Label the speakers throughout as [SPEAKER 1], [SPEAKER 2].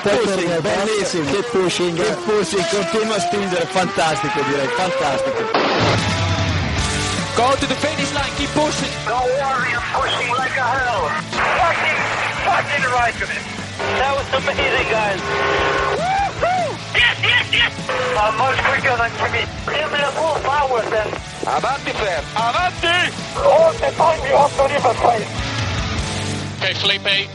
[SPEAKER 1] che pushing, bellissimo, che pushing, che pushing, continua a spingere, fantastico direi, fantastico.
[SPEAKER 2] Go to the finish line, keep pushing.
[SPEAKER 3] Don't worry, I'm pushing like a hell. Fucking, fucking right of it. That was amazing, guys. Woo-hoo! Yes, yes, yes! I'm much quicker than Jimmy. Give me the full power then.
[SPEAKER 2] Avanti, Fer. Avanti!
[SPEAKER 3] All the time you have to leave a place.
[SPEAKER 4] Okay, Felipe,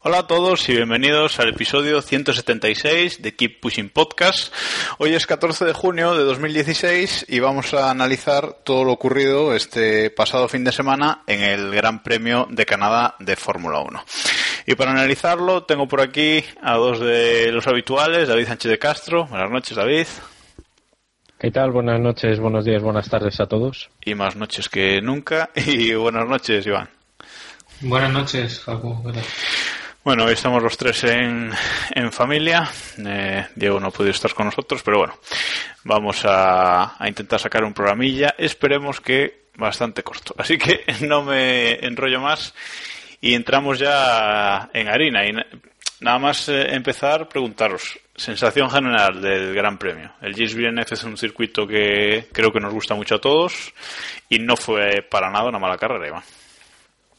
[SPEAKER 5] Hola a todos y bienvenidos al episodio 176 de Keep Pushing Podcast. Hoy es 14 de junio de 2016 y vamos a analizar todo lo ocurrido este pasado fin de semana en el Gran Premio de Canadá de Fórmula 1. Y para analizarlo tengo por aquí a dos de los habituales, David Sánchez de Castro. Buenas noches, David.
[SPEAKER 6] ¿Qué tal? Buenas noches, buenos días, buenas tardes a todos.
[SPEAKER 5] Y más noches que nunca. Y buenas noches, Iván.
[SPEAKER 7] Buenas noches, Jacob. ¿Qué tal?
[SPEAKER 5] Bueno, hoy estamos los tres en, en familia. Eh, Diego no ha podido estar con nosotros, pero bueno, vamos a, a intentar sacar un programilla. Esperemos que bastante corto. Así que no me enrollo más y entramos ya en harina. Y nada más eh, empezar, preguntaros, sensación general del Gran Premio. El GIS BNF es un circuito que creo que nos gusta mucho a todos y no fue para nada una mala carrera, Iván.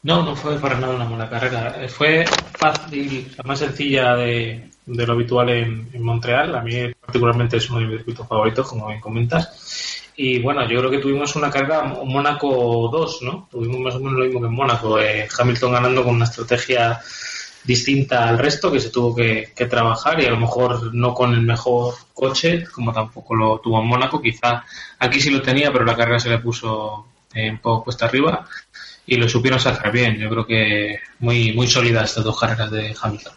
[SPEAKER 7] No, no fue para nada una mala carrera. Eh, Fue fácil, la más sencilla de, de lo habitual en, en Montreal. A mí particularmente es uno de mis circuitos favoritos, como bien comentas. Y bueno, yo creo que tuvimos una carrera Mónaco 2, ¿no? Tuvimos más o menos lo mismo que en Mónaco. Eh, Hamilton ganando con una estrategia distinta al resto que se tuvo que, que trabajar y a lo mejor no con el mejor coche, como tampoco lo tuvo en Mónaco. Quizá aquí sí lo tenía, pero la carrera se le puso eh, un poco cuesta arriba y lo supieron sacar bien. Yo creo que muy muy sólidas estas dos carreras de Hamilton.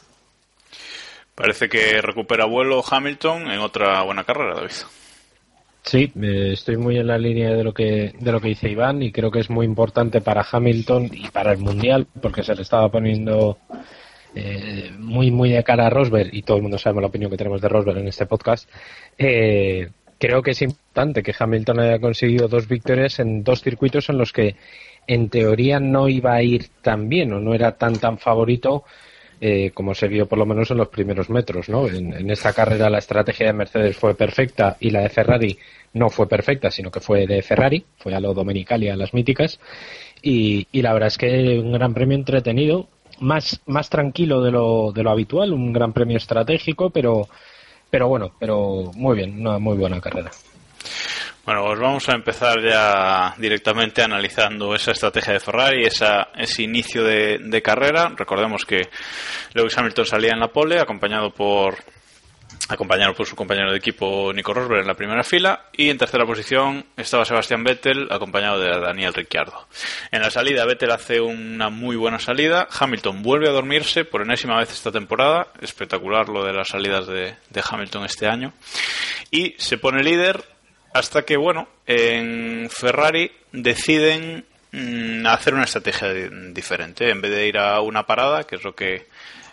[SPEAKER 5] Parece que recupera vuelo Hamilton en otra buena carrera, David.
[SPEAKER 6] Sí, eh, estoy muy en la línea de lo que de lo que dice Iván y creo que es muy importante para Hamilton y para el mundial porque se le estaba poniendo eh, muy muy de cara a Rosberg y todo el mundo sabe la opinión que tenemos de Rosberg en este podcast. Eh, creo que es importante que Hamilton haya conseguido dos victorias en dos circuitos en los que en teoría no iba a ir tan bien o no era tan tan favorito eh, como se vio por lo menos en los primeros metros, ¿no? En, esta carrera la estrategia de Mercedes fue perfecta y la de Ferrari no fue perfecta, sino que fue de Ferrari, fue a lo Domenicali, a las míticas, y, y la verdad es que un gran premio entretenido, más, más tranquilo de lo, de lo habitual, un gran premio estratégico, pero, pero bueno, pero muy bien, una muy buena carrera.
[SPEAKER 5] Bueno, pues vamos a empezar ya directamente analizando esa estrategia de Ferrari, esa, ese inicio de, de carrera. Recordemos que Lewis Hamilton salía en la pole, acompañado por acompañado por su compañero de equipo Nico Rosberg en la primera fila y en tercera posición estaba Sebastián Vettel acompañado de Daniel Ricciardo. En la salida Vettel hace una muy buena salida, Hamilton vuelve a dormirse por enésima vez esta temporada, espectacular lo de las salidas de, de Hamilton este año y se pone líder hasta que, bueno, en Ferrari deciden mm, hacer una estrategia di- diferente. En vez de ir a una parada, que es lo que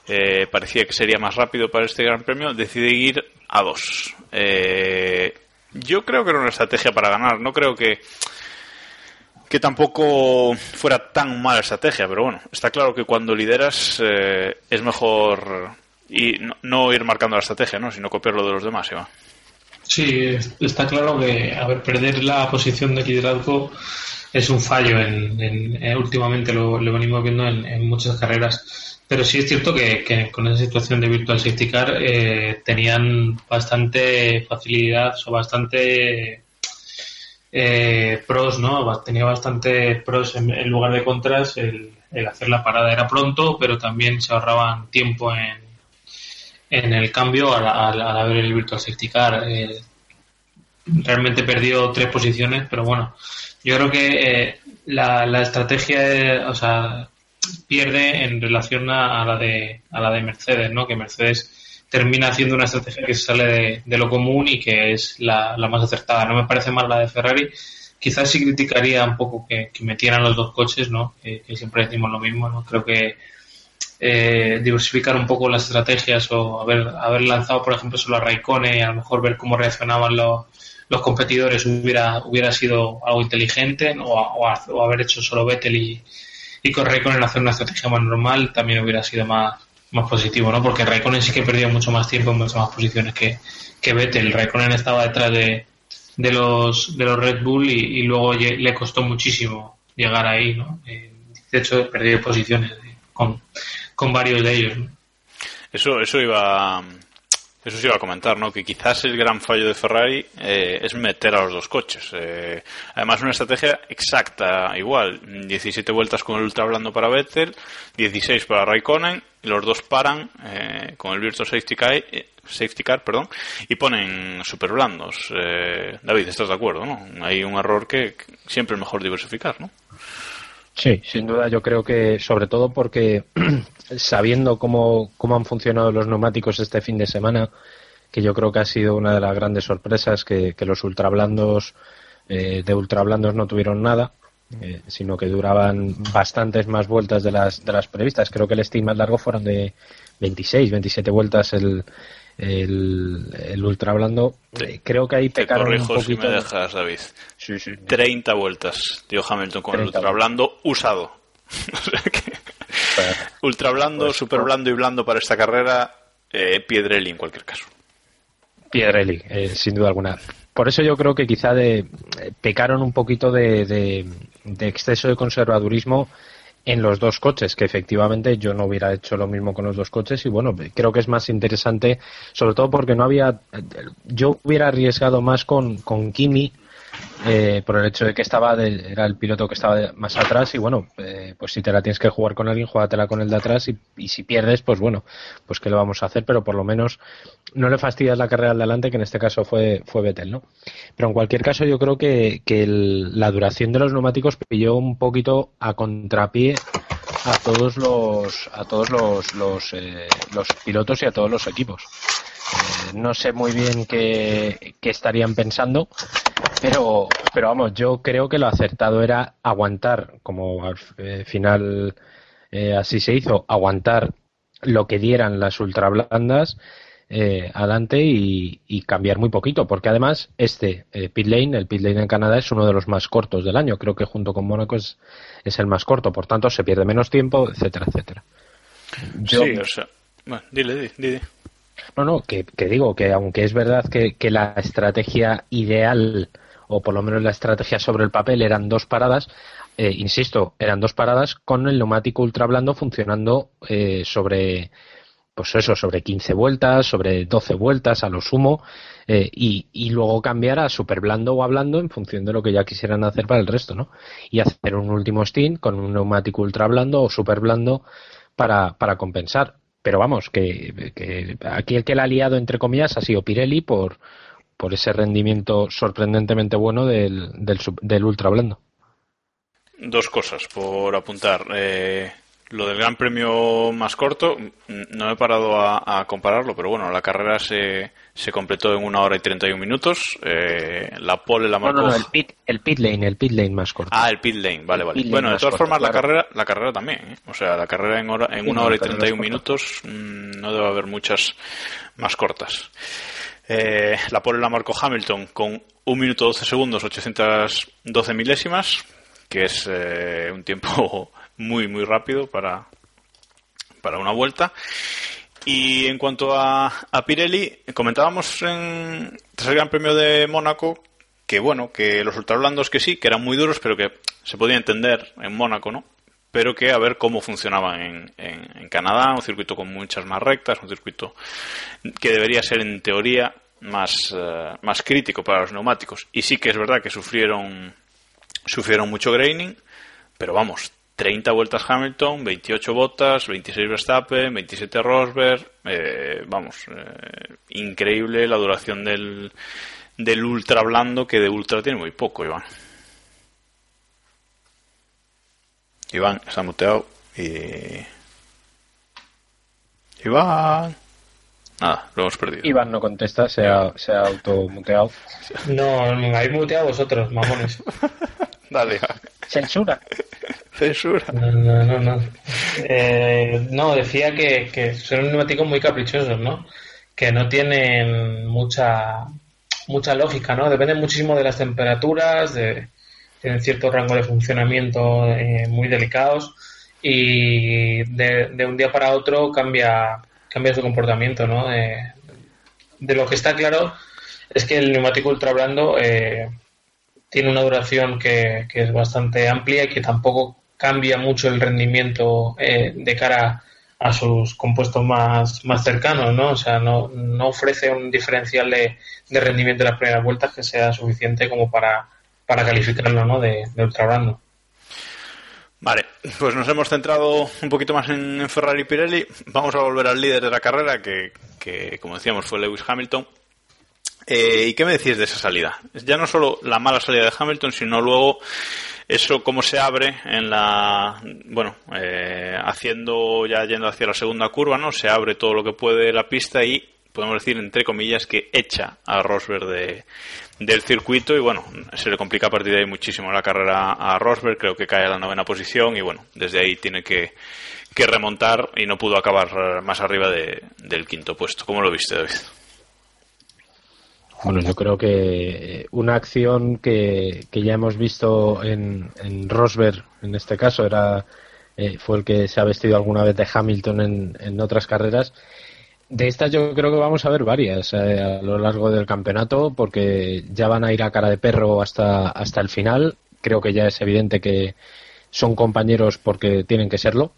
[SPEAKER 5] eh, parecía que sería más rápido para este Gran Premio, decide ir a dos. Eh, yo creo que era una estrategia para ganar. No creo que que tampoco fuera tan mala estrategia, pero bueno, está claro que cuando lideras eh, es mejor y no, no ir marcando la estrategia, ¿no? sino copiarlo de los demás, Iván.
[SPEAKER 7] Sí, está claro que a ver, perder la posición de liderazgo es un fallo. En, eh, últimamente lo, venimos viendo en, en muchas carreras. Pero sí es cierto que, con esa situación de Virtual Safety Car eh, tenían bastante facilidad o bastante eh, pros, ¿no? Tenía bastante pros en, lugar de contras. El, el hacer la parada era pronto, pero también se ahorraban tiempo en, en el cambio al, al, al haber el Virtual Safety Car. Eh, realmente perdió tres posiciones, pero bueno, yo creo que eh, la, la estrategia, eh, o sea, pierde en relación a, la de a la de Mercedes, ¿no? Que Mercedes termina haciendo una estrategia que sale de, lo común y que es la, la, más acertada. No me parece mal la de Ferrari. Quizás sí criticaría un poco que, metieran los dos coches, ¿no? Que, que, siempre decimos lo mismo, ¿no? Creo que eh, diversificar un poco las estrategias o haber, haber lanzado, por ejemplo, solo a Raikkonen y a lo mejor ver cómo reaccionaban los, los competidores hubiera, hubiera sido algo inteligente o, o, haber hecho solo Vettel y, y con Raikkonen hacer una estrategia más normal también hubiera sido más, más positivo, ¿no? Porque Raikkonen sí que perdió mucho más tiempo en muchas más posiciones que, que Vettel. Raikkonen estaba detrás de, de los de los Red Bull y, luego le costó muchísimo llegar ahí, ¿no? Eh, de hecho, perdió posiciones con, con varios de ellos.
[SPEAKER 5] Eso, eso iba eso sí iba a comentar, ¿no? Que quizás el gran fallo de Ferrari eh, es meter a los dos coches. Eh, además, una estrategia exacta, igual. 17 vueltas con el ultra blando para Vettel, 16 para Raikkonen, y los dos paran eh, con el Virtual Safety Car, safety car perdón, y ponen super blandos. David, ¿estás de acuerdo, no? Hay un error que siempre es mejor diversificar, ¿no?
[SPEAKER 6] Sí, sin duda yo creo que sobre todo porque sabiendo cómo, cómo han funcionado los neumáticos este fin de semana, que yo creo que ha sido una de las grandes sorpresas que, los ultrablandos eh, de ultrablandos no tuvieron nada, eh, sino que duraban bastantes más vueltas de las, de las previstas. Creo que el steam más largo fueron de 26, 27 vueltas el, el, el ultra blando. Creo que ahí pecaron un poquito.
[SPEAKER 5] si me dejas, David. 30 vueltas, dio Hamilton con el ultra blando usado. ultra blando, pues, super blando y blando para esta carrera, eh, Piedrelli en cualquier caso.
[SPEAKER 6] Piedrelli, eh, sin duda alguna. Por eso yo creo que quizá de, eh, pecaron un poquito de, de exceso de conservadurismo en los dos coches, que efectivamente yo no hubiera hecho lo mismo con los dos coches y bueno, creo que es más interesante, sobre todo porque no había, yo hubiera arriesgado más con, con Kimi eh, por el hecho de que estaba era el piloto que estaba más atrás y bueno, eh, pues si te la tienes que jugar con alguien, júgatela con el de atrás y, si pierdes, pues bueno, pues qué le vamos a hacer, pero por lo menos no le fastidias la carrera al delante, que en este caso fue, fue Vettel, ¿no? Pero en cualquier caso yo creo que, que la duración de los neumáticos pilló un poquito a contrapié a todos los a todos los los, eh, los pilotos y a todos los equipos. no sé muy bien qué, qué estarían pensando, pero, pero vamos, yo creo que lo acertado era aguantar, como al eh, final eh, así se hizo, aguantar lo que dieran las ultra blandas eh, adelante y, cambiar muy poquito, porque además este pit lane, el pit lane en Canadá es uno de los más cortos del año, creo que junto con Mónaco es, es el más corto, por tanto se pierde menos tiempo, etcétera, etcétera.
[SPEAKER 5] sí, o sea, bueno, dile, dile.
[SPEAKER 6] No, no, que, que, digo que aunque es verdad que, que la estrategia ideal o por lo menos la estrategia sobre el papel eran dos paradas, eh, insisto, eran dos paradas con el neumático ultra blando funcionando eh, sobre, pues eso, sobre 15 vueltas, sobre 12 vueltas a lo sumo, eh, y, y, luego cambiar a super blando o a blando en función de lo que ya quisieran hacer para el resto, ¿no? Y hacer un último stint con un neumático ultra blando o super blando para, para compensar. Pero vamos, que, que aquí el que la ha liado, entre comillas, ha sido Pirelli por, por ese rendimiento sorprendentemente bueno del, del, ultra blando.
[SPEAKER 5] Dos cosas por apuntar. Eh, lo del Gran Premio más corto, no he parado a, compararlo, pero bueno, la carrera se, se completó en una hora y 31 minutos. Eh, la pole la marcó.
[SPEAKER 6] No, no, el, pit, el pit lane, el pit lane más corto.
[SPEAKER 5] Ah, el pit lane, vale, vale. Bueno, de todas formas, la carrera la carrera también. ¿eh? O sea, la carrera en, hora, en una hora y 31 minutos mm, no debe haber muchas más cortas. Eh, la pole la marcó Hamilton con 1 minuto 12 segundos 812 milésimas, que es eh, un tiempo muy, muy rápido para, para una vuelta. Y en cuanto a, a Pirelli, comentábamos en, tras el Gran Premio de Mónaco que, bueno, que los ultrablandos que sí, que eran muy duros, pero que se podía entender en Mónaco, ¿no? Pero que a ver cómo funcionaban en, en, Canadá, un circuito con muchas más rectas, un circuito que debería ser en teoría más, eh, más crítico para los neumáticos. Y sí que es verdad que sufrieron, sufrieron mucho graining, pero vamos, 30 vueltas Hamilton, 28 botas, 26 Verstappen, 27 Rosberg, eh, vamos, eh, increíble la duración del, del ultra blando que de ultra tiene muy poco, Iván. Iván, está muteado y... Iván. Nada, lo hemos perdido.
[SPEAKER 6] Iván no contesta, se ha, se ha automuteado.
[SPEAKER 7] No, me habéis muteado vosotros, mamones.
[SPEAKER 5] Dale.
[SPEAKER 6] Censura.
[SPEAKER 5] Censura.
[SPEAKER 7] No, no, no. No, eh, no decía que, que son neumáticos muy caprichosos, ¿no? Que no tienen mucha. mucha lógica, ¿no? Depende muchísimo de las temperaturas, de, tienen cierto rango de funcionamiento eh, muy delicados y de, un día para otro cambia, cambia su comportamiento, ¿no? de lo que está claro es que el neumático ultra blando eh, tiene una duración que, es bastante amplia y que tampoco cambia mucho el rendimiento eh, de cara a sus compuestos más, más cercanos, ¿no? O sea, no, no ofrece un diferencial de, de rendimiento en las primeras vueltas que sea suficiente como para, para calificarlo, ¿no? De, de ultra blando.
[SPEAKER 5] Vale, pues nos hemos centrado un poquito más en, Ferrari y Pirelli. Vamos a volver al líder de la carrera, que, que como decíamos fue Lewis Hamilton. Eh, ¿Y qué me decís de esa salida? Ya no solo la mala salida de Hamilton, sino luego eso cómo se abre en la bueno eh, haciendo ya yendo hacia la segunda curva no se abre todo lo que puede la pista y podemos decir entre comillas que echa a Rosberg de, del circuito y bueno se le complica a partir de ahí muchísimo la carrera a Rosberg creo que cae a la novena posición y bueno desde ahí tiene que, que remontar y no pudo acabar más arriba de, del quinto puesto ¿cómo lo viste David?
[SPEAKER 6] Bueno, yo creo que eh, una acción que, que ya hemos visto en, en, Rosberg, en este caso, era eh, fue el que se ha vestido alguna vez de Hamilton en, en otras carreras. De estas yo creo que vamos a ver varias eh, a lo largo del campeonato porque ya van a ir a cara de perro hasta, hasta el final. Creo que ya es evidente que son compañeros porque tienen que serlo.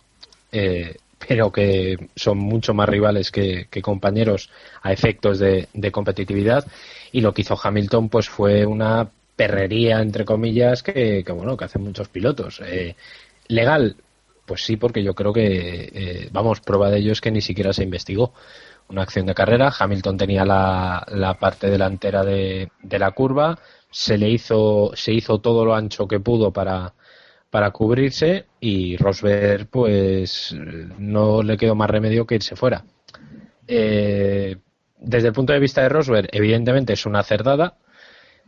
[SPEAKER 6] Eh, pero que son mucho más rivales que, compañeros a efectos de, competitividad. Y lo que hizo Hamilton, pues fue una perrería, entre comillas, que, bueno, que hacen muchos pilotos. Eh, legal, pues sí, porque yo creo que, eh, vamos, prueba de ello es que ni siquiera se investigó una acción de carrera. Hamilton tenía la, la parte delantera de, de la curva, se le hizo, se hizo todo lo ancho que pudo para, para cubrirse y Rosberg pues no le quedó más remedio que irse fuera. Eh, desde el punto de vista de Rosberg, evidentemente es una cerdada.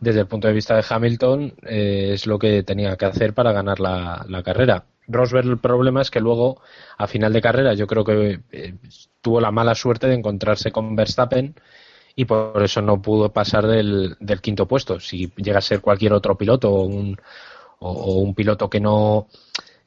[SPEAKER 6] Desde el punto de vista de Hamilton, eh, es lo que tenía que hacer para ganar la, carrera. Rosberg, el problema es que luego, a final de carrera, yo creo que eh, tuvo la mala suerte de encontrarse con Verstappen y por eso no pudo pasar del, quinto puesto. Si llega a ser cualquier otro piloto o un, o, un piloto que no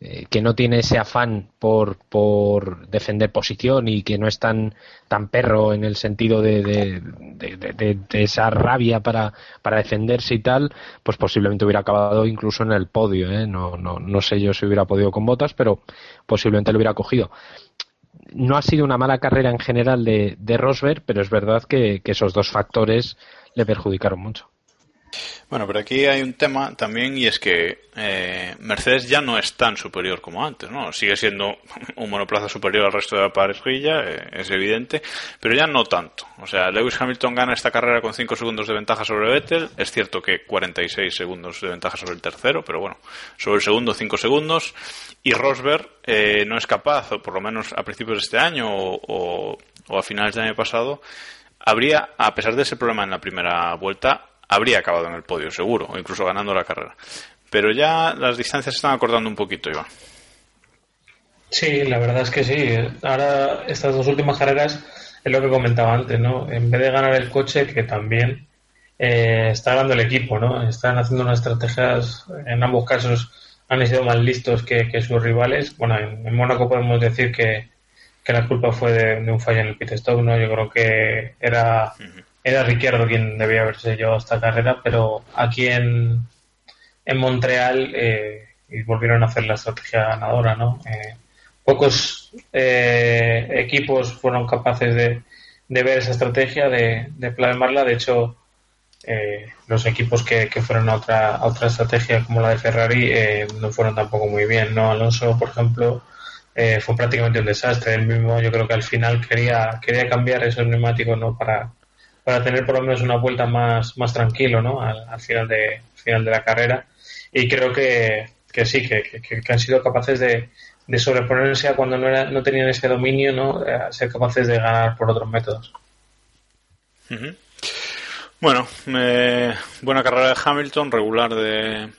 [SPEAKER 6] eh, que no tiene ese afán por, por defender posición y que no es tan, tan perro en el sentido de, de, esa rabia para, para defenderse y tal, pues posiblemente hubiera acabado incluso en el podio. ¿eh? No, no, no sé yo si hubiera podido con botas, pero posiblemente lo hubiera cogido. No ha sido una mala carrera en general de, de Rosberg, pero es verdad que esos dos factores le perjudicaron mucho.
[SPEAKER 5] Bueno, pero aquí hay un tema también y es que eh, Mercedes ya no es tan superior como antes, ¿no? Sigue siendo un monoplaza superior al resto de la parrilla, eh, es evidente, pero ya no tanto. O sea, Lewis Hamilton gana esta carrera con 5 segundos de ventaja sobre Vettel. Es cierto que 46 segundos de ventaja sobre el tercero, pero bueno, sobre el segundo 5 segundos. Y Rosberg eh, no es capaz, o por lo menos a principios de este año o, o a finales del año pasado, habría, a pesar de ese problema en la primera vuelta, habría acabado en el podio, seguro, o incluso ganando la carrera. Pero ya las distancias se están acortando un poquito, Iván.
[SPEAKER 7] Sí, la verdad es que sí. Ahora, estas dos últimas carreras es lo que comentaba antes, ¿no? En vez de ganar el coche, que también eh, está ganando el equipo, ¿no? Están haciendo unas estrategias, en ambos casos han sido más listos que, sus rivales. Bueno, en, Mónaco podemos decir que, la culpa fue de, un fallo en el pit stop, ¿no? Yo creo que era era Ricciardo quien debía haberse llevado esta carrera, pero aquí en, en Montreal eh, volvieron a hacer la estrategia ganadora, ¿no? Eh, pocos eh, equipos fueron capaces de, de, ver esa estrategia, de, de plasmarla. De hecho, los equipos que, que, fueron a otra, a otra estrategia como la de Ferrari no fueron tampoco muy bien, ¿no? Alonso, por ejemplo, fue prácticamente un desastre. Él mismo, yo creo que al final quería, quería cambiar esos neumáticos, ¿no? Para, para tener por lo menos una vuelta más, más tranquilo ¿no? al, final, de, final de la carrera. Y creo que, que sí, que, que, han sido capaces de, de sobreponerse a cuando no, era, no tenían ese dominio, ¿no? a ser capaces de ganar por otros métodos.
[SPEAKER 5] Bueno, buena carrera de Hamilton, regular de,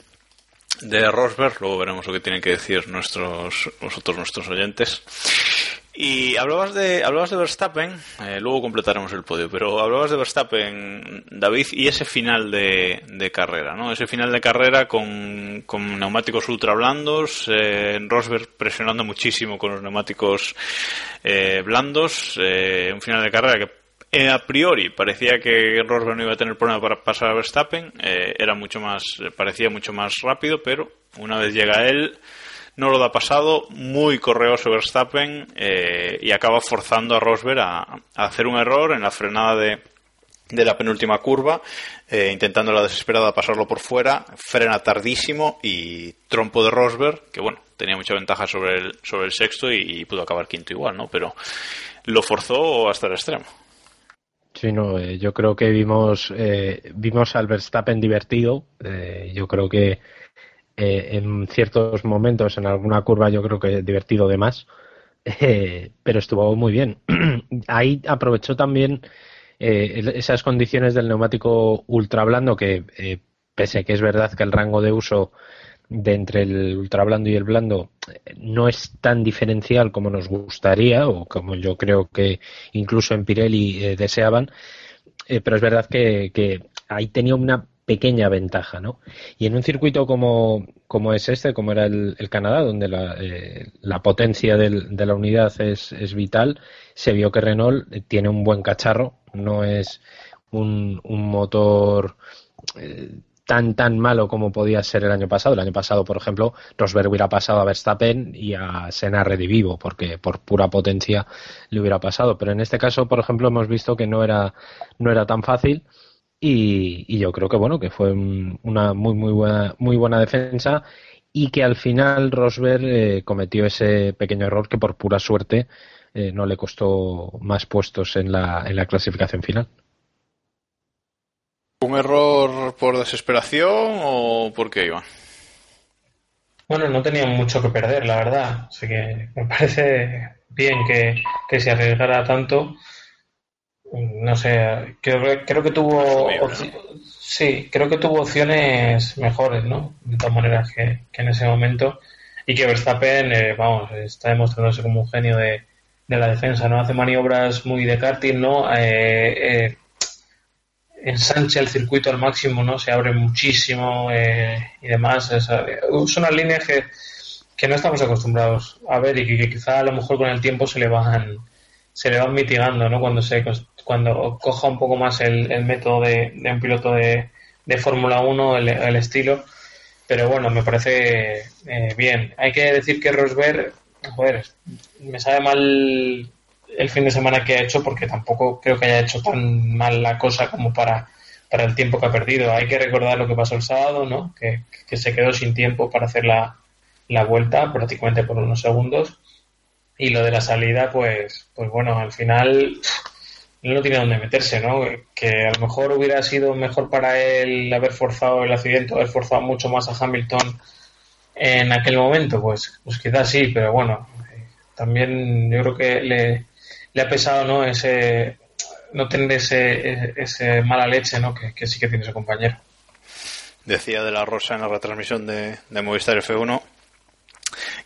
[SPEAKER 5] de Rosberg, luego veremos lo que tienen que decir nuestros, nosotros, nuestros oyentes. Y hablabas de, hablabas de Verstappen, eh, luego completaremos el podio, pero hablabas de Verstappen, David, y ese final de, de carrera, ¿no? Ese final de carrera con, con neumáticos ultra blandos, eh, Rosberg presionando muchísimo con los neumáticos eh, blandos, eh, un final de carrera que eh, a priori parecía que Rosberg no iba a tener problema para pasar a Verstappen, eh, era mucho más, parecía mucho más rápido, pero una vez llega él, no lo da pasado, muy correoso Verstappen eh, y acaba forzando a Rosberg a, hacer un error en la frenada de, de la penúltima curva, eh, intentando la desesperada pasarlo por fuera, frena tardísimo y trompo de Rosberg, que bueno, tenía mucha ventaja sobre el, sobre el sexto y, y pudo acabar quinto igual, ¿no? Pero lo forzó hasta el extremo.
[SPEAKER 6] Sí, no, eh, yo creo que vimos, eh, vimos al Verstappen divertido. Eh, yo creo que eh, en ciertos momentos, en alguna curva, yo creo que divertido de más, eh, pero estuvo muy bien. Ahí aprovechó también eh, esas condiciones del neumático ultra blando que, eh, pese que es verdad que el rango de uso de entre el ultra blando y el blando no es tan diferencial como nos gustaría o como yo creo que incluso en Pirelli deseaban, pero es verdad que ahí tenía una pequeña ventaja, ¿no? Y en un circuito como, como es este, como era el, el Canadá, donde la, eh, la potencia del, de la unidad es, es, vital, se vio que Renault tiene un buen cacharro, no es un, un motor eh, tan tan malo como podía ser el año pasado. El año pasado, por ejemplo, Rosberg hubiera pasado a Verstappen y a Senna redivivo, porque por pura potencia le hubiera pasado. Pero en este caso, por ejemplo, hemos visto que no era, no era tan fácil. Y, y, yo creo que bueno que fue un, una muy muy buena muy buena defensa y que al final Rosberg eh, cometió ese pequeño error que por pura suerte eh, no le costó más puestos en la, en la clasificación final.
[SPEAKER 5] ¿Un error por desesperación o por qué, Iván?
[SPEAKER 7] Bueno, no tenían mucho que perder, la verdad. Así que me parece bien que, que se arriesgara tanto no sé, creo, creo que tuvo sí, creo que tuvo opciones mejores, ¿no? De todas maneras que, que en ese momento y que Verstappen, eh, vamos, está demostrándose como un genio de, de, la defensa, ¿no? Hace maniobras muy de karting, ¿no? Eh, eh, ensancha el circuito al máximo, ¿no? Se abre muchísimo eh, y demás. Es, son unas líneas que, que no estamos acostumbrados a ver y que, que quizá a lo mejor con el tiempo se le van se le van mitigando, ¿no? Cuando se cuando coja un poco más el, el método de, un piloto de, de Fórmula 1, el, el, estilo. Pero bueno, me parece eh, bien. Hay que decir que Rosberg, joder, me sabe mal el fin de semana que ha hecho porque tampoco creo que haya hecho tan mal la cosa como para, para el tiempo que ha perdido. Hay que recordar lo que pasó el sábado, ¿no? Que, que se quedó sin tiempo para hacer la, la vuelta prácticamente por unos segundos. Y lo de la salida, pues, pues bueno, al final no tiene dónde meterse, ¿no? Que a lo mejor hubiera sido mejor para él haber forzado el accidente, haber forzado mucho más a Hamilton en aquel momento, pues, pues quizás sí, pero bueno, también yo creo que le, le ha pesado, ¿no? Ese, no tener ese, ese mala leche, ¿no? Que, que, sí que tiene su compañero.
[SPEAKER 5] Decía de la Rosa en la retransmisión de, de Movistar F1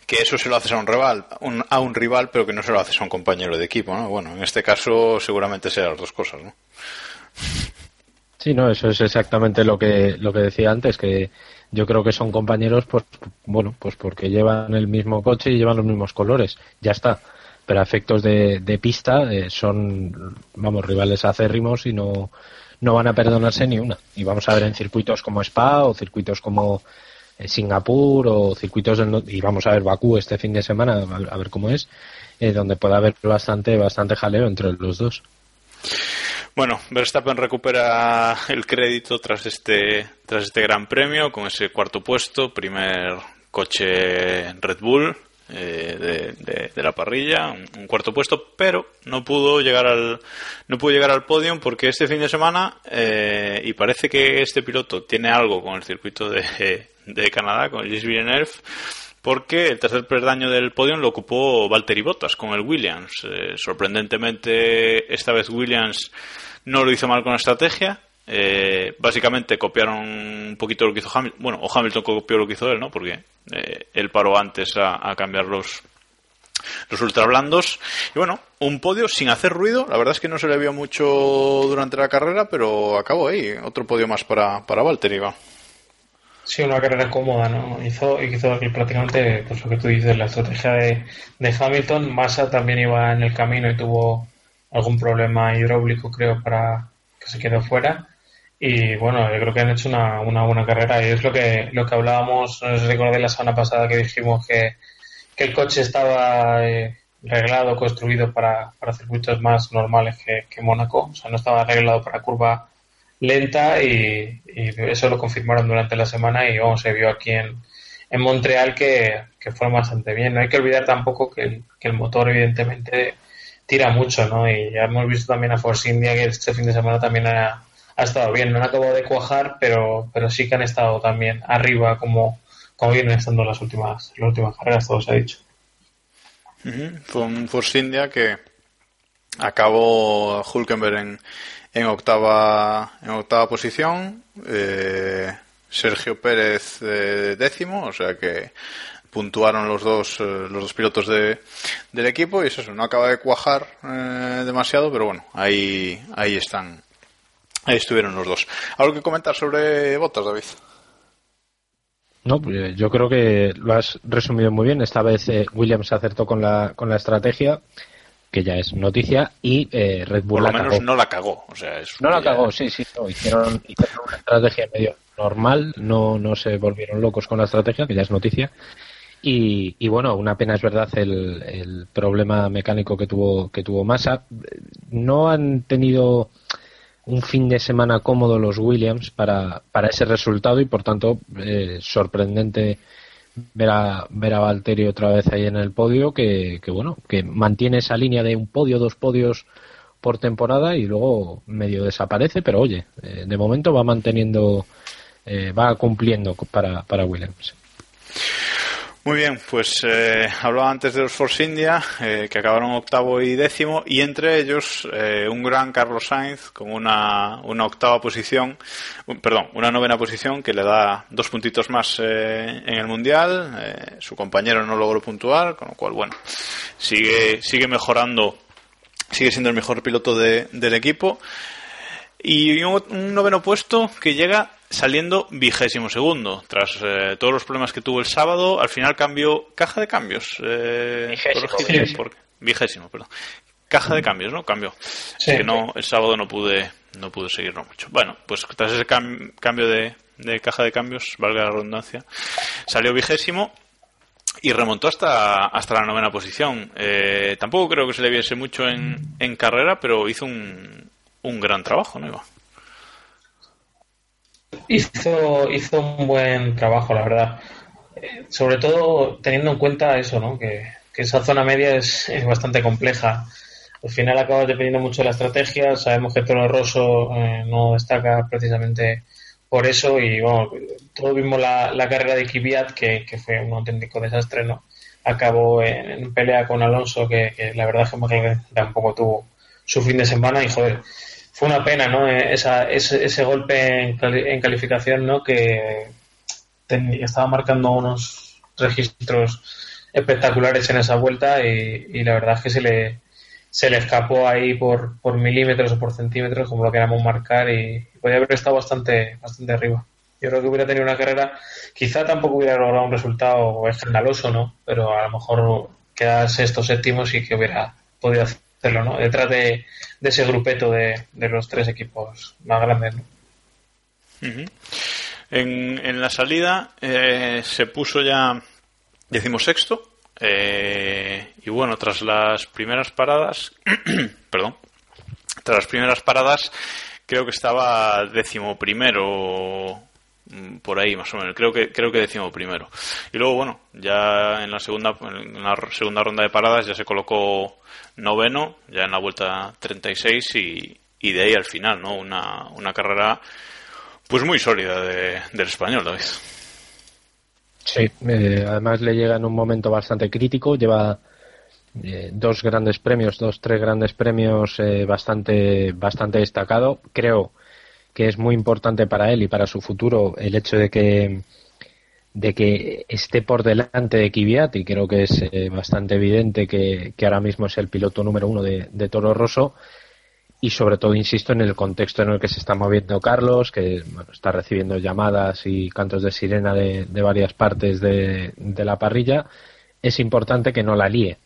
[SPEAKER 5] que eso se lo haces a un rival, un, a un rival, pero que no se lo haces a un compañero de equipo, ¿no? Bueno, en este caso seguramente sean las dos cosas, ¿no?
[SPEAKER 6] Sí, no, eso es exactamente lo que lo que decía antes, que yo creo que son compañeros, pues bueno, pues porque llevan el mismo coche y llevan los mismos colores, ya está. Pero a efectos de, de pista eh, son, vamos, rivales acérrimos y no no van a perdonarse ni una. Y vamos a ver en circuitos como Spa o circuitos como Singapur o circuitos del, y vamos a ver Bakú este fin de semana a, ver cómo es eh, donde puede haber bastante bastante jaleo entre los dos.
[SPEAKER 5] Bueno Verstappen recupera el crédito tras este tras este gran premio con ese cuarto puesto primer coche Red Bull eh, de, la parrilla, un, cuarto puesto, pero no pudo llegar al no pudo llegar al podio porque este fin de semana eh, y parece que este piloto tiene algo con el circuito de, de Canadá, con el Gilles Villeneuve, porque el tercer peldaño del podio lo ocupó Valtteri Bottas con el Williams. Eh, sorprendentemente, esta vez Williams no lo hizo mal con la estrategia, eh, básicamente copiaron un poquito lo que hizo Hamilton. Bueno, o Hamilton copió lo que hizo él, ¿no? Porque eh, él paró antes a, cambiar los, los ultrablandos. Y bueno, un podio sin hacer ruido. La verdad es que no se le vio mucho durante la carrera, pero acabó ahí. Otro podio más para, para Valtteri, va.
[SPEAKER 7] Sí, una carrera cómoda, ¿no? Hizo, hizo aquí prácticamente pues lo que tú dices, la estrategia de, de Hamilton. Massa también iba en el camino y tuvo algún problema hidráulico, creo, para que se quedó fuera. Y bueno, yo creo que han hecho una, una buena carrera y es lo que, lo que hablábamos, no sé si recordé la semana pasada que dijimos que, que el coche estaba eh, construido para, para circuitos más normales que, que Mónaco, o sea, no estaba arreglado para curva lenta y, y eso lo confirmaron durante la semana y vamos, se vio aquí en, en Montreal que, que fue bastante bien. No hay que olvidar tampoco que el, que el motor evidentemente tira mucho, ¿no? Y ya hemos visto también a Force India que este fin de semana también ha, ha estado bien. No han acabado de cuajar, pero, pero sí que han estado también arriba como, como vienen estando las últimas, las últimas carreras, todo se ha dicho.
[SPEAKER 5] Fue un Force India que acabó Hulkenberg en, en octava en octava posición, eh, Sergio Pérez eh, décimo, o sea que puntuaron los dos eh, los dos pilotos de, del equipo y es eso, no acaba de cuajar eh, demasiado, pero bueno, ahí ahí están. Ahí estuvieron los dos. ¿Algo que comentar sobre Botas, David?
[SPEAKER 6] No, pues, yo creo que lo has resumido muy bien. Esta vez eh, Williams acertó con la, con la estrategia, que ya es noticia, y eh, Red Bull
[SPEAKER 5] Por lo
[SPEAKER 6] la
[SPEAKER 5] menos
[SPEAKER 6] cagó.
[SPEAKER 5] no la cagó. O sea, es
[SPEAKER 6] No la
[SPEAKER 5] ya-
[SPEAKER 6] cagó, sí, sí. no, hicieron, hicieron una estrategia medio normal, no, no se volvieron locos con la estrategia, que ya es noticia. Y, y bueno, una pena es verdad el, el problema mecánico que tuvo, que tuvo Massa. No han tenido un fin de semana cómodo los Williams para, para ese resultado y por tanto eh, sorprendente ver a, ver a Valtteri otra vez ahí en el podio que, que bueno, que mantiene esa línea de un podio, dos podios por temporada y luego medio desaparece, pero oye, eh, de momento va manteniendo, eh, va cumpliendo para, para Williams.
[SPEAKER 5] Muy bien, pues eh, hablaba antes de los Force India, eh, que acabaron octavo y décimo, y entre ellos eh, un gran Carlos Sainz con una, una octava posición, perdón, una novena posición que le da dos puntitos más eh, en el Mundial. Eh, su compañero no logró puntuar, con lo cual, bueno, sigue, sigue mejorando, sigue siendo el mejor piloto de- del equipo. Y un, un noveno puesto que llega saliendo vigésimo segundo. Tras eh, todos los problemas que tuvo el sábado, al final cambió caja de cambios. Eh,
[SPEAKER 6] Vigésimo,
[SPEAKER 5] porque- perdón. Caja de cambios, ¿no? Cambió.
[SPEAKER 7] Sí.
[SPEAKER 5] que no, el sábado no pude, no pude seguirlo mucho. Bueno, pues tras ese cam- cambio de, de caja de cambios, valga la redundancia, salió vigésimo y remontó hasta, hasta la novena posición. Eh, tampoco creo que se le viese mucho en, en carrera, pero hizo un, un gran trabajo, ¿no, Iba?
[SPEAKER 7] Hizo, hizo un buen trabajo, la verdad. Eh, sobre todo teniendo en cuenta eso, ¿no? Que, esa zona media es, es bastante compleja. Al final acabas dependiendo mucho de la estrategia. Sabemos que Toro Rosso eh, no destaca precisamente por eso. Y bueno, todos vimos la, la carrera de Kvyat, que, que fue un auténtico desastre, ¿no? Acabó en, pelea con Alonso, que, que la verdad es que tampoco tuvo su fin de semana. Y joder, fue una pena, ¿no? Eh, Esa, ese, ese golpe en, en calificación, ¿no? Que estaba marcando unos registros espectaculares en esa vuelta y, y la verdad es que se le, se le escapó ahí por, por milímetros o por centímetros, como lo queramos marcar, y, podía haber estado bastante, bastante arriba. Yo creo que hubiera tenido una carrera, quizá tampoco hubiera logrado un resultado escandaloso, ¿no? Pero a lo mejor quedar sexto, séptimo sí que hubiera podido hacerlo, ¿no? Detrás de, ese grupeto de, de los tres equipos más grandes, ¿no?
[SPEAKER 5] En, en la salida eh, se puso ya decimosexto eh, y bueno, tras las primeras paradas, perdón, tras las primeras paradas creo que estaba décimo primero por ahí más o menos, creo que creo que décimo primero. Y luego bueno, ya en la segunda en la segunda ronda de paradas ya se colocó noveno, ya en la vuelta 36 y, y de ahí al final, ¿no? Una, una carrera pues muy sólida de- del español, David.
[SPEAKER 6] Sí, eh, además le llega en un momento bastante crítico, lleva eh, dos grandes premios, dos, tres grandes premios eh, bastante, bastante destacado. Creo que es muy importante para él y para su futuro el hecho de que de que esté por delante de Kvyat y creo que es eh, bastante evidente que, ahora mismo es el piloto número uno de, Toro Rosso. Y sobre todo insisto en el contexto en el que se está moviendo Carlos que está recibiendo llamadas y cantos de sirena de, varias partes de, la parrilla es importante que no la líe.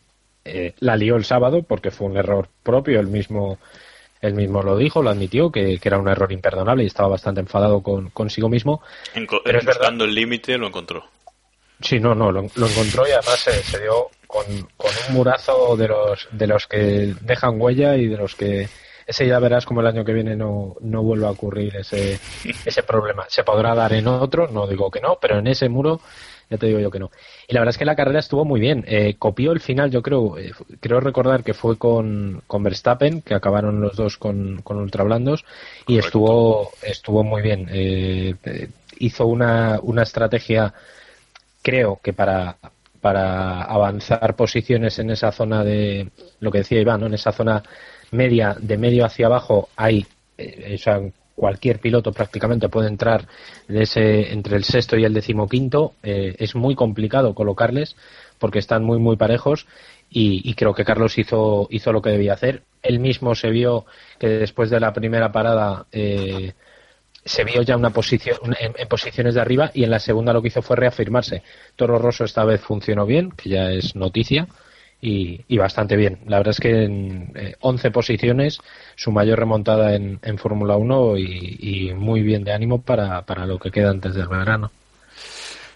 [SPEAKER 6] Eh, la lió el sábado porque fue un error propio el mismo él mismo lo dijo, lo admitió, que, era un error imperdonable y estaba bastante enfadado con, consigo mismo.
[SPEAKER 5] pero buscando el límite lo encontró.
[SPEAKER 6] Sí, no, no, lo, encontró y además se, dio con, un murazo de los, de los que dejan huella y de los que ese ya verás como el año que viene no, no vuelva a ocurrir ese, ese problema. Se podrá dar en otro, no digo que no, pero en ese muro ya te digo yo que no. Y la verdad es que la carrera estuvo muy bien. Eh, copió el final, yo creo, eh, creo recordar que fue con, con Verstappen, que acabaron los dos con, con ultrablandos, y estuvo, estuvo muy bien. Eh, hizo una, una estrategia, creo que para, para avanzar posiciones en esa zona de, lo que decía Iván, en esa zona media, de medio hacia abajo, hay, o sea, cualquier piloto prácticamente puede entrar ese, entre el sexto y el decimoquinto. Eh, es muy complicado colocarles porque están muy, muy parejos y, creo que Carlos hizo, hizo lo que debía hacer. Él mismo se vio que después de la primera parada eh, se vio ya una posición en, posiciones de arriba y en la segunda lo que hizo fue reafirmarse. Toro Rosso esta vez funcionó bien, que ya es noticia y, bastante bien. La verdad es que en 11 eh, posiciones, su mayor remontada en, en Fórmula 1 y, muy bien de ánimo para, para lo que queda antes del verano.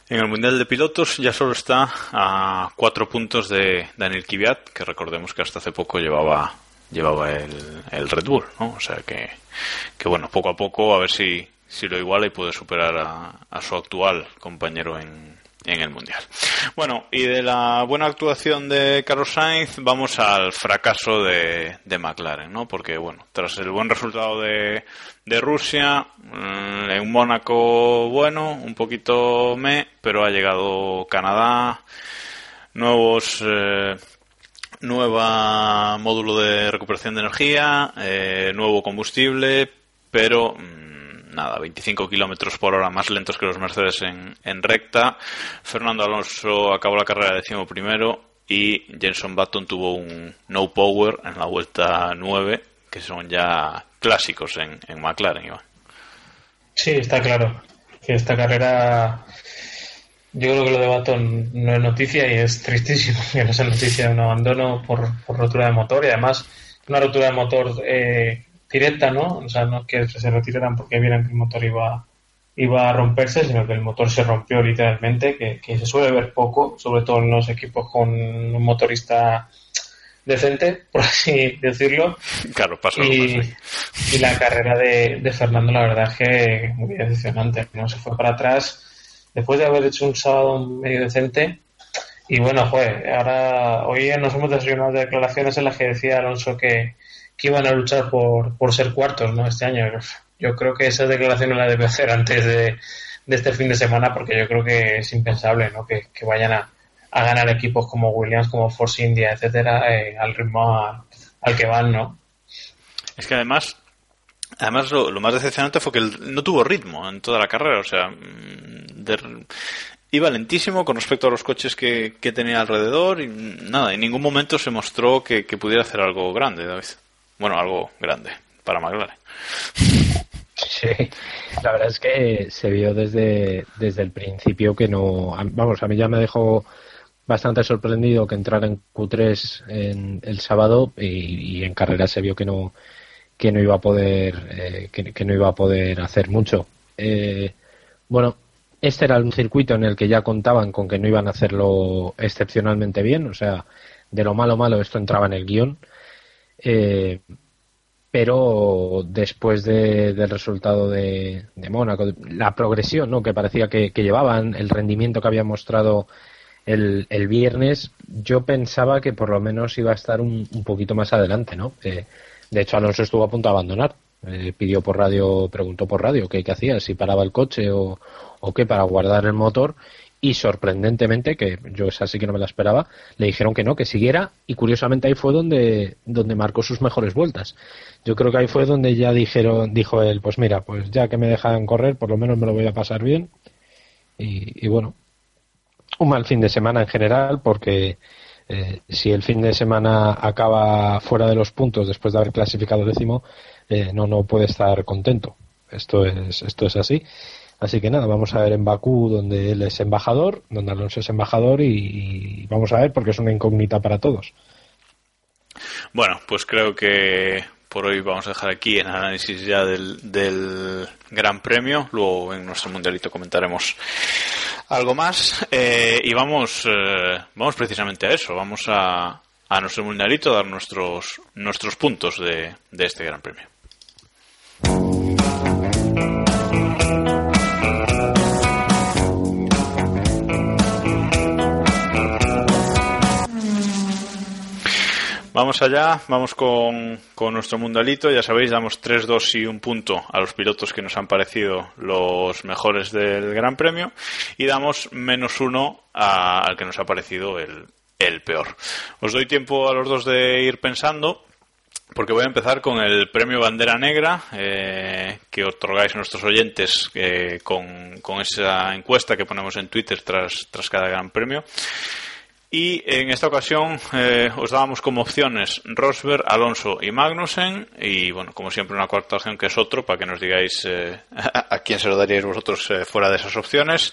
[SPEAKER 5] En el Mundial de Pilotos ya solo está a cuatro puntos de Daniel Kvyat, que recordemos que hasta hace poco llevaba llevaba el, el Red Bull, ¿no? O sea que, que bueno, poco a poco a ver si, si lo iguala y puede superar a, a su actual compañero en, en el Mundial. Bueno, y de la buena actuación de Carlos Sainz vamos al fracaso de, de McLaren, ¿no? Porque, bueno, tras el buen resultado de, de Rusia, mm, en Mónaco, bueno, un poquito me, pero ha llegado Canadá, nuevos... Eh, nueva módulo de recuperación de energía, eh, nuevo combustible, pero mm, nada, 25 kilómetros por hora más lentos que los Mercedes en, recta. Fernando Alonso acabó la carrera décimo primero y Jenson Button tuvo un no power en la vuelta 9, que son ya clásicos en, en McLaren, Iván.
[SPEAKER 7] Sí, está claro que esta carrera yo creo que lo de Button no es noticia y es tristísimo que no sea noticia de un abandono por, por rotura de motor y además una rotura de motor eh, directa, ¿no? O sea, no que se retiraran porque vieran que el motor iba, iba a romperse, sino que el motor se rompió literalmente, que, se suele ver poco, sobre todo en los equipos con un motorista decente, por así decirlo.
[SPEAKER 5] Claro, pasó.
[SPEAKER 7] Y, y la carrera de, Fernando, la verdad es que muy decepcionante. ¿no? Se fue para atrás después de haber hecho un sábado medio decente. Y bueno, fue, ahora hoy nos hemos desayunado de declaraciones en las que decía Alonso que, que iban a luchar por, por ser cuartos ¿no? este año. Yo creo que esa declaración no la debe hacer antes de, este fin de semana porque yo creo que es impensable ¿no? que, vayan a, ganar equipos como Williams, como Force India, etcétera, eh, al ritmo al que van, ¿no?
[SPEAKER 5] Es que además, además lo, más decepcionante fue que no tuvo ritmo en toda la carrera, o sea, mm, iba lentísimo con respecto a los coches que, tenía alrededor y nada, en ningún momento se mostró que, pudiera hacer algo grande, David. Bueno, algo grande para McLaren.
[SPEAKER 6] Sí, la verdad es que se vio desde, desde el principio que no. Vamos, a mí ya me dejó bastante sorprendido que entrara en Q3 en el sábado y, en carrera se vio que no que no iba a poder eh, que, no iba a poder hacer mucho eh, bueno este era un circuito en el que ya contaban con que no iban a hacerlo excepcionalmente bien o sea de lo malo malo esto entraba en el guion eh, pero después del resultado de, Mónaco, la progresión ¿no? que parecía que, llevaban, el rendimiento que había mostrado el, el, viernes, yo pensaba que por lo menos iba a estar un, poquito más adelante. ¿no? Eh, de hecho, Alonso estuvo a punto de abandonar. Eh, pidió por radio, preguntó por radio qué, qué hacía, si paraba el coche o, o qué para guardar el motor y sorprendentemente, que yo esa sí que no me la esperaba, le dijeron que no, que siguiera y curiosamente ahí fue donde, donde marcó sus mejores vueltas. Yo creo que ahí fue donde ya dijeron, dijo él, pues mira, pues ya que me dejan correr, por lo menos me lo voy a pasar bien. Y, bueno, un mal fin de semana en general porque eh, si el fin de semana acaba fuera de los puntos después de haber clasificado décimo, eh, no, no puede estar contento. Esto es, esto es así. Así que nada, vamos a ver en Bakú donde él es embajador, donde Alonso es embajador y, vamos a ver porque es una incógnita para todos.
[SPEAKER 5] Bueno, pues creo que por hoy vamos a dejar aquí el análisis ya del, Gran Premio. Luego en nuestro mundialito comentaremos algo más. Eh, y vamos, eh, vamos precisamente a eso. Vamos a, a nuestro mundialito a dar nuestros, nuestros puntos de este Gran Premio. Vamos allá, vamos con, con, nuestro mundialito. Ya sabéis, damos 3, 2 y un punto a los pilotos que nos han parecido los mejores del Gran Premio y damos menos uno a, al que nos ha parecido el, el peor. Os doy tiempo a los dos de ir pensando. Porque voy a empezar con el premio Bandera Negra eh, que otorgáis a nuestros oyentes eh, con, con, esa encuesta que ponemos en Twitter tras, tras cada gran premio. Y en esta ocasión eh, os dábamos como opciones Rosberg, Alonso y Magnussen. Y bueno, como siempre, una cuarta opción que es otro para que nos digáis eh, a quién se lo daríais vosotros eh, fuera de esas opciones.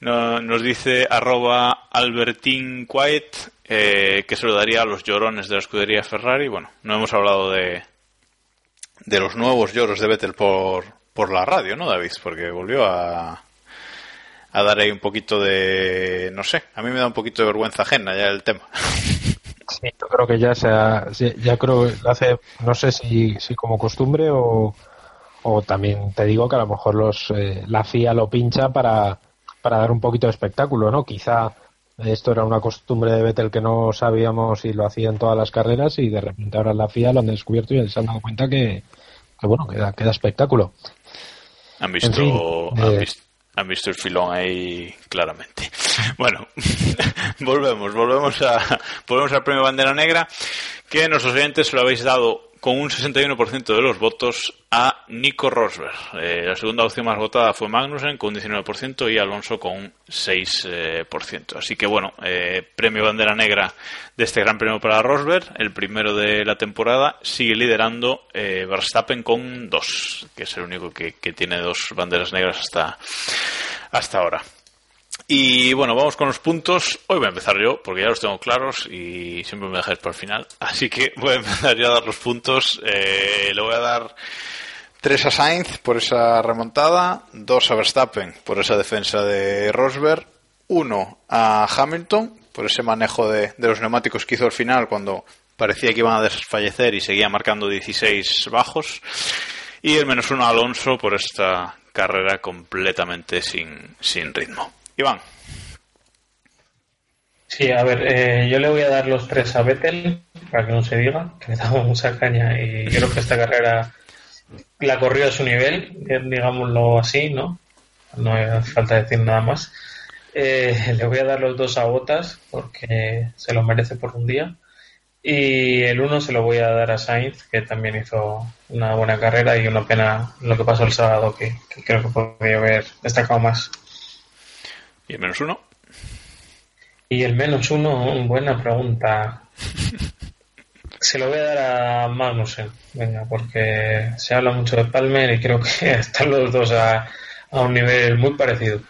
[SPEAKER 5] No, nos dice arroba Albertin Quiet que se lo daría a los llorones de la escudería Ferrari. Bueno, no hemos hablado de, de los nuevos lloros de Vettel por, por la radio, ¿no, David? Porque volvió a, a dar ahí un poquito de, no sé, a mí me da un poquito de vergüenza ajena ya el tema.
[SPEAKER 6] Sí, yo creo que ya se ha, ya creo que lo hace, no sé si, si como costumbre o, o también te digo que a lo mejor los eh, la FIA lo pincha para, para dar un poquito de espectáculo, ¿no? Quizá esto era una costumbre de Vettel que no sabíamos y lo hacía en todas las carreras y de repente ahora la FIA lo han descubierto y se han dado cuenta que, que bueno, que da, que da espectáculo.
[SPEAKER 5] Han visto, fin, han eh, visto visto el filón ahí claramente. Bueno, volvemos, volvemos a volvemos al premio Bandera Negra, que nuestros oyentes lo habéis dado con un 61% de los votos a Nico Rosberg. Eh, la segunda opción más votada fue Magnussen con un 19% y Alonso con un 6%. Así que bueno, eh, premio bandera negra de este Gran Premio para Rosberg, el primero de la temporada, sigue liderando eh, Verstappen con dos, que es el único que, que tiene dos banderas negras hasta, hasta ahora. Y bueno, vamos con los puntos. Hoy voy a empezar yo, porque ya los tengo claros y siempre me dejáis para el final. Así que voy a empezar yo a dar los puntos. Eh, le voy a dar tres a Sainz por esa remontada, dos a Verstappen por esa defensa de Rosberg, uno a Hamilton por ese manejo de, de los neumáticos que hizo al final cuando parecía que iban a desfallecer y seguía marcando 16 bajos. Y el menos uno a Alonso por esta carrera completamente sin, sin ritmo. Iván.
[SPEAKER 7] Sí, a ver, eh, yo le voy a dar los tres a Vettel, para que no se diga, que me damos mucha caña y creo que esta carrera la corrió a su nivel, digámoslo así, ¿no? No hace falta decir nada más. Eh, le voy a dar los dos a Botas porque se lo merece por un día. Y el uno se lo voy a dar a Sainz, que también hizo una buena carrera y una pena lo que pasó el sábado, que, que creo que podría haber destacado más.
[SPEAKER 5] ¿Y el menos uno?
[SPEAKER 7] Y el menos uno, buena pregunta. Se lo voy a dar a Magnussen, venga, porque se habla mucho de Palmer y creo que están los dos a, a un nivel muy parecido.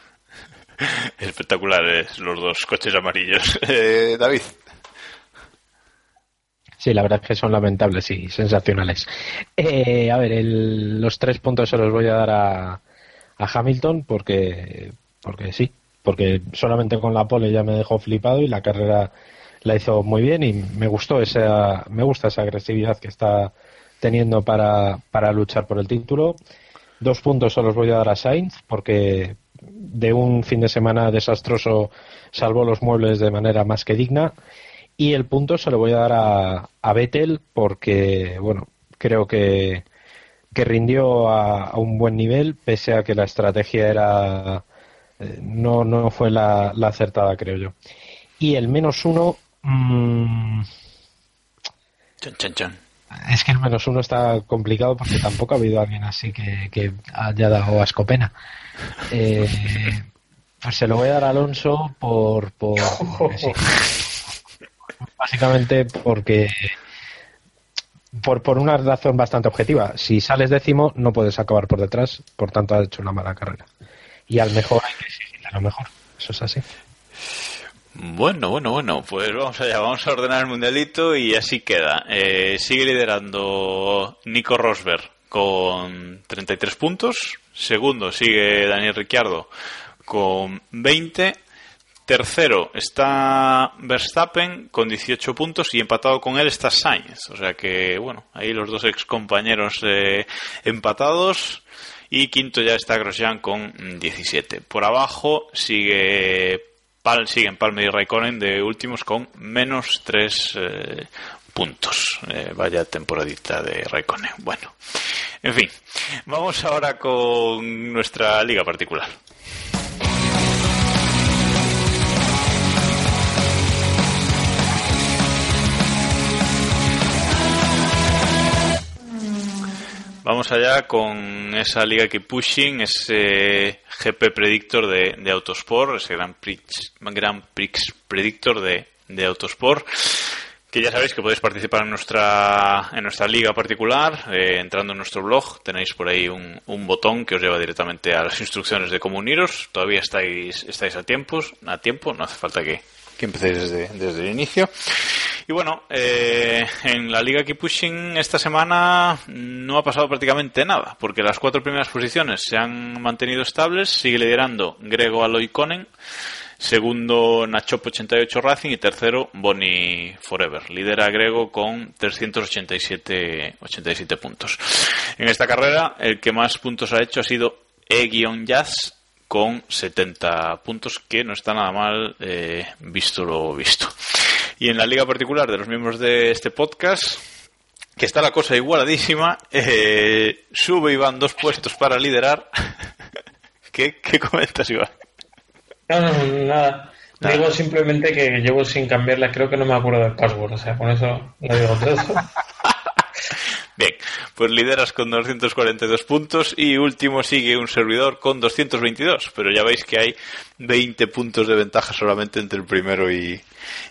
[SPEAKER 5] Espectaculares los dos coches amarillos. Eh, David.
[SPEAKER 6] Sí, la verdad es que son lamentables y sensacionales. Eh, a ver, el, los tres puntos se los voy a dar a, a Hamilton porque, porque sí, porque solamente con la pole ya me dejó flipado y la carrera la hizo muy bien y me gustó esa me gusta esa agresividad que está teniendo para, para luchar por el título. Dos puntos se los voy a dar a Sainz porque de un fin de semana desastroso salvó los muebles de manera más que digna y el punto se lo voy a dar a, a Vettel porque bueno creo que que rindió a, un buen nivel pese a que la estrategia era no, no fue la, la, acertada, creo yo. Y el menos uno. Mmm,
[SPEAKER 5] chan, chan, chan.
[SPEAKER 6] Es que el menos uno está complicado porque tampoco ha habido alguien así que, que haya dado asco pena. Eh, Pues se lo voy a dar a Alonso por, por sí. básicamente porque por, por una razón bastante objetiva. Si sales décimo, no puedes acabar por detrás, por tanto, ha hecho una mala carrera. Y al mejor hay lo mejor. Eso es así.
[SPEAKER 5] Bueno, bueno, bueno, pues vamos allá, vamos a ordenar el mundialito y así queda. Eh, sigue liderando Nico Rosberg con 33 puntos. Segundo sigue Daniel Ricciardo con 20. Tercero está Verstappen con 18 puntos y empatado con él está Sainz. O sea que, bueno, ahí los dos ex compañeros eh, empatados. Y quinto ya está Grosjean con 17. Por abajo sigue Pal, siguen Palme y Raikkonen de últimos con menos 3 eh, puntos. Eh, vaya temporadita de Raikkonen. Bueno, en fin, vamos ahora con nuestra liga particular. Vamos allá con esa liga que pushing, ese GP Predictor de, de Autosport, ese Grand Prix, Prix Predictor de, de Autosport que ya sabéis que podéis participar en nuestra en nuestra liga particular eh, entrando en nuestro blog tenéis por ahí un, un, botón que os lleva directamente a las instrucciones de cómo uniros. Todavía estáis estáis a tiempos a tiempo no hace falta que, que empecéis desde, desde el inicio y bueno, eh, en la Liga Keep esta semana no ha pasado prácticamente nada, porque las cuatro primeras posiciones se han mantenido estables. Sigue liderando Grego Aloy Conen, segundo Nachop 88 Racing y tercero Bonnie Forever. Lidera Grego con 387 87 puntos. En esta carrera, el que más puntos ha hecho ha sido E-Jazz con 70 puntos, que no está nada mal eh, visto lo visto. Y en la liga particular de los miembros de este podcast, que está la cosa igualadísima, eh, sube Iván dos puestos para liderar. ¿Qué, ¿Qué comentas, Iván?
[SPEAKER 7] No, no, nada. Nada. Digo simplemente que llevo sin cambiarla, creo que no me acuerdo del password, o sea, con eso lo digo todo.
[SPEAKER 5] Bien, pues lideras con 242 puntos y último sigue un servidor con 222, pero ya veis que hay 20 puntos de ventaja solamente entre el primero y,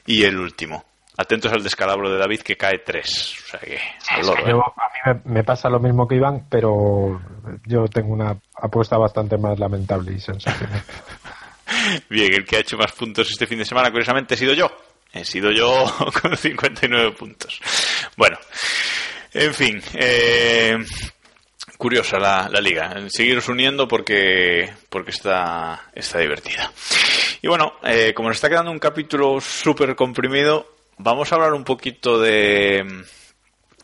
[SPEAKER 5] y el último. Atentos al descalabro de David que cae 3. O sea que, al loro,
[SPEAKER 6] ¿eh? yo, a mí me, me, pasa lo mismo que Iván, pero yo tengo una apuesta bastante más lamentable y sensacional.
[SPEAKER 5] Bien, el que ha hecho más puntos este fin de semana, curiosamente, he sido yo. He sido yo con 59 puntos. Bueno, en fin, eh, curiosa la, la, liga. Seguiros uniendo porque, porque está, está divertida. Y bueno, eh, como nos está quedando un capítulo súper comprimido, vamos a hablar un poquito de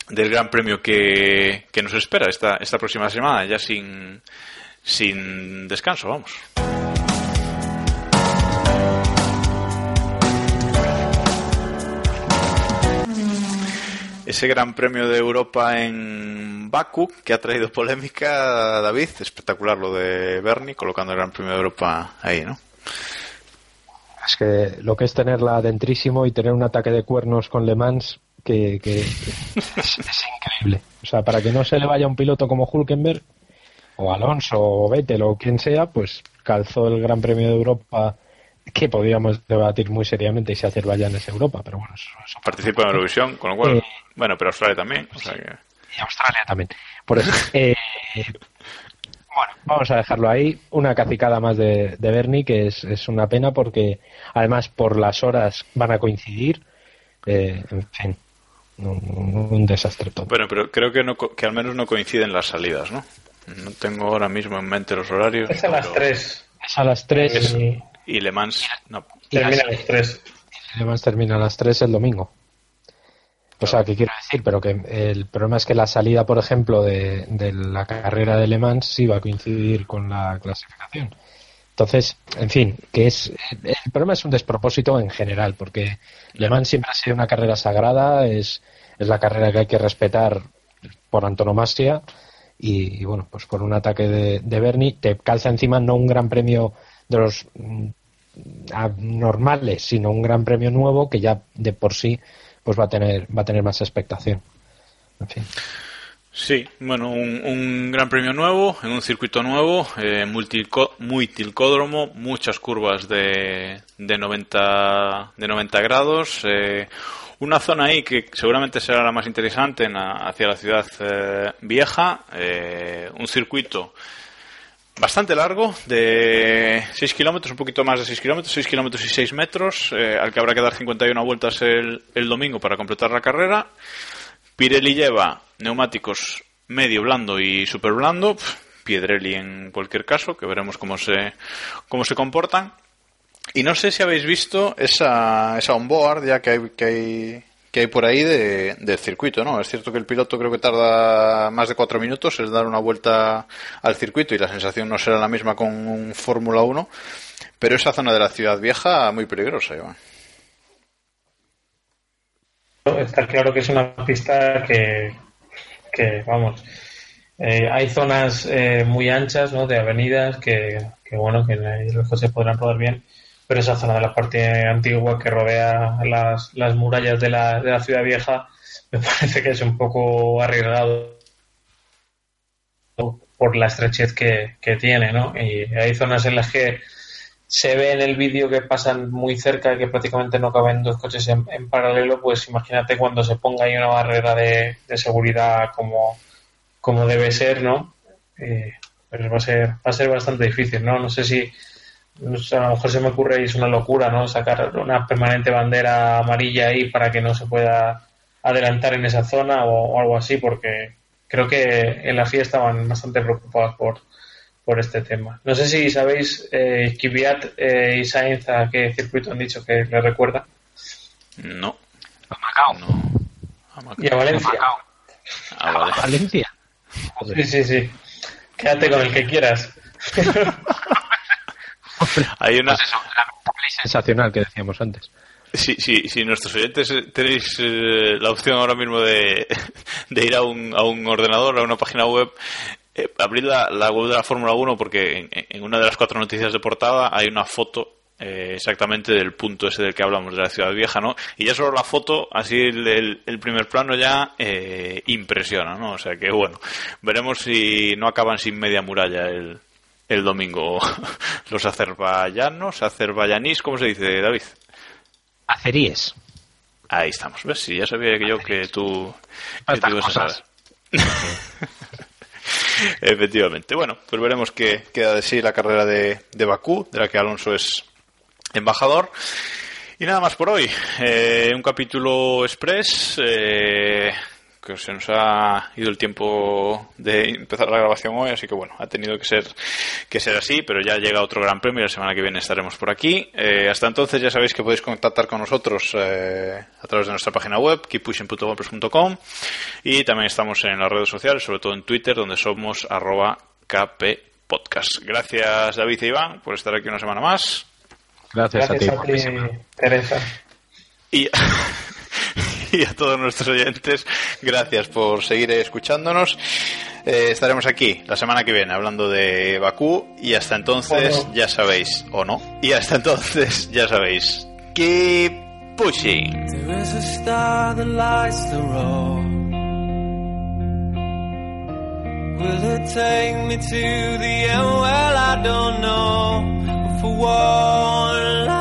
[SPEAKER 5] del gran premio que, que nos espera esta, esta próxima semana, ya sin, sin descanso, vamos. Ese Gran Premio de Europa en Baku, que ha traído polémica, David, espectacular lo de Bernie, colocando el Gran Premio de Europa ahí, ¿no?
[SPEAKER 6] Es que lo que es tenerla dentrísimo y tener un ataque de cuernos con Le Mans, que, que es, es, increíble. O sea, para que no se le vaya un piloto como Hulkenberg, o Alonso, o Vettel, o quien sea, pues calzó el Gran Premio de Europa que podríamos debatir muy seriamente si Azerbaiyán es Europa, pero bueno. Eso, eso
[SPEAKER 5] Participa en Eurovisión, con lo cual. Eh, bueno, pero Australia también. O sea que...
[SPEAKER 6] Y Australia también. Por eso. Eh, bueno, vamos a dejarlo ahí. Una cacicada más de, de Bernie, que es, es, una pena porque además por las horas van a coincidir. Eh, en fin, un, un, desastre todo.
[SPEAKER 5] Bueno, pero creo que, no, que al menos no coinciden las salidas, ¿no? No tengo ahora mismo en mente los horarios.
[SPEAKER 7] Es a las pero... 3.
[SPEAKER 6] Es a las 3.
[SPEAKER 5] Es... Y... Y Le Mans no.
[SPEAKER 7] Termina a las 3.
[SPEAKER 6] Le Mans termina a las 3 el domingo. O sea, ¿qué quiero decir? Pero que el problema es que la salida, por ejemplo, de, de, la carrera de Le Mans sí va a coincidir con la clasificación. Entonces, en fin, que es el problema es un despropósito en general, porque Le Mans siempre ha sido una carrera sagrada, es, es la carrera que hay que respetar por antonomasia y, y bueno, pues con un ataque de, de Bernie te calza encima no un gran premio de los normales, sino un gran premio nuevo que ya de por sí pues va a tener va a tener más expectación.
[SPEAKER 5] Sí, bueno, un, un, gran premio nuevo, en un circuito nuevo, eh, multico, multilcódromo, muchas curvas de, de, 90, de 90 grados, eh, una zona ahí que seguramente será la más interesante en la, hacia la ciudad eh, vieja, eh, un circuito bastante largo, de 6 kilómetros, un poquito más de 6 kilómetros, 6 kilómetros y 6 metros, eh, al que habrá que dar 51 vueltas el, el domingo para completar la carrera. Pirelli lleva neumáticos medio blando y super blando, Piedrelli en cualquier caso, que veremos cómo se, cómo se comportan. Y no sé si habéis visto esa, esa onboard ya que hay, que hay, que hay por ahí de, del circuito, ¿no? Es cierto que el piloto creo que tarda más de cuatro minutos en dar una vuelta al circuito y la sensación no será la misma con un Fórmula 1, pero esa zona de la ciudad vieja muy peligrosa, Iván.
[SPEAKER 7] Está claro que es una pista que, que vamos, eh, hay zonas eh, muy anchas, ¿no? De avenidas que, que bueno, que los coches podrán rodar bien, pero esa zona de la parte antigua que rodea las, las murallas de la, de la ciudad vieja me parece que es un poco arriesgado por la estrechez que, que tiene, ¿no? Y hay zonas en las que se ve en el vídeo que pasan muy cerca y que prácticamente no caben dos coches en, en, paralelo, pues imagínate cuando se ponga ahí una barrera de, de seguridad como, como debe ser, ¿no? Eh, pues va a ser, va a ser bastante difícil, ¿no? No sé si no sé, a lo mejor se me ocurre y es una locura, ¿no? Sacar una permanente bandera amarilla ahí para que no se pueda adelantar en esa zona o, o algo así, porque creo que en la FIA estaban bastante preocupados por, por este tema. No sé si sabéis, eh, Kvyat eh, y Sainz a qué circuito han dicho que le recuerda.
[SPEAKER 5] No.
[SPEAKER 8] A Macao.
[SPEAKER 5] No. A Macao.
[SPEAKER 7] Y a Valencia.
[SPEAKER 8] A Macao.
[SPEAKER 5] Ah, vale.
[SPEAKER 6] Valencia.
[SPEAKER 7] Sí, sí, sí. Quédate con el que quieras.
[SPEAKER 5] Hay una,
[SPEAKER 8] Pues eso, lamentable y sen-
[SPEAKER 6] Sensacional que decíamos antes.
[SPEAKER 5] Si, si, si nuestros oyentes eh, tenéis eh, la opción ahora mismo de, de ir a un, a un ordenador, a una página web, eh, abrid la, la web de la Fórmula 1 porque en, en una de las cuatro noticias de portada hay una foto eh, exactamente del punto ese del que hablamos, de la ciudad vieja, ¿no? Y ya solo la foto, así el, el- el primer plano ya eh, impresiona, ¿no? O sea que bueno, veremos si no acaban sin media muralla el, el domingo los azerbaiyanos, azerbaiyanís, ¿cómo se dice, David?
[SPEAKER 6] Aceríes.
[SPEAKER 5] Ahí estamos, ¿ves? Sí, ya sabía que yo que tú, que
[SPEAKER 8] Estas
[SPEAKER 5] tú ibas a saber. Efectivamente. Bueno, pues veremos qué queda de sí la carrera de, de Bakú, de la que Alonso es embajador. Y nada más por hoy. Eh, un capítulo express. eh, que se nos ha ido el tiempo de empezar la grabación hoy, así que bueno, ha tenido que ser que ser así, pero ya llega otro gran premio y la semana que viene estaremos por aquí. Eh, hasta entonces ya sabéis que podéis contactar con nosotros eh, a través de nuestra página web, keeppushing.wordpress.com y también estamos en las redes sociales, sobre todo en Twitter, donde somos arroba kppodcast. Gracias David e Iván por estar aquí una semana más.
[SPEAKER 6] Gracias,
[SPEAKER 7] Gracias
[SPEAKER 6] a
[SPEAKER 7] a
[SPEAKER 6] ti.
[SPEAKER 7] ti, Teresa.
[SPEAKER 5] Y, y a todos nuestros oyentes, gracias por seguir escuchándonos. Eh, estaremos aquí la semana que viene hablando de Bakú y hasta entonces
[SPEAKER 7] no.
[SPEAKER 5] ya sabéis, o no, y hasta entonces ya sabéis, keep pushing.
[SPEAKER 9] There is a star that lights the road. Will it take me to the end? Well, I don't know. But for one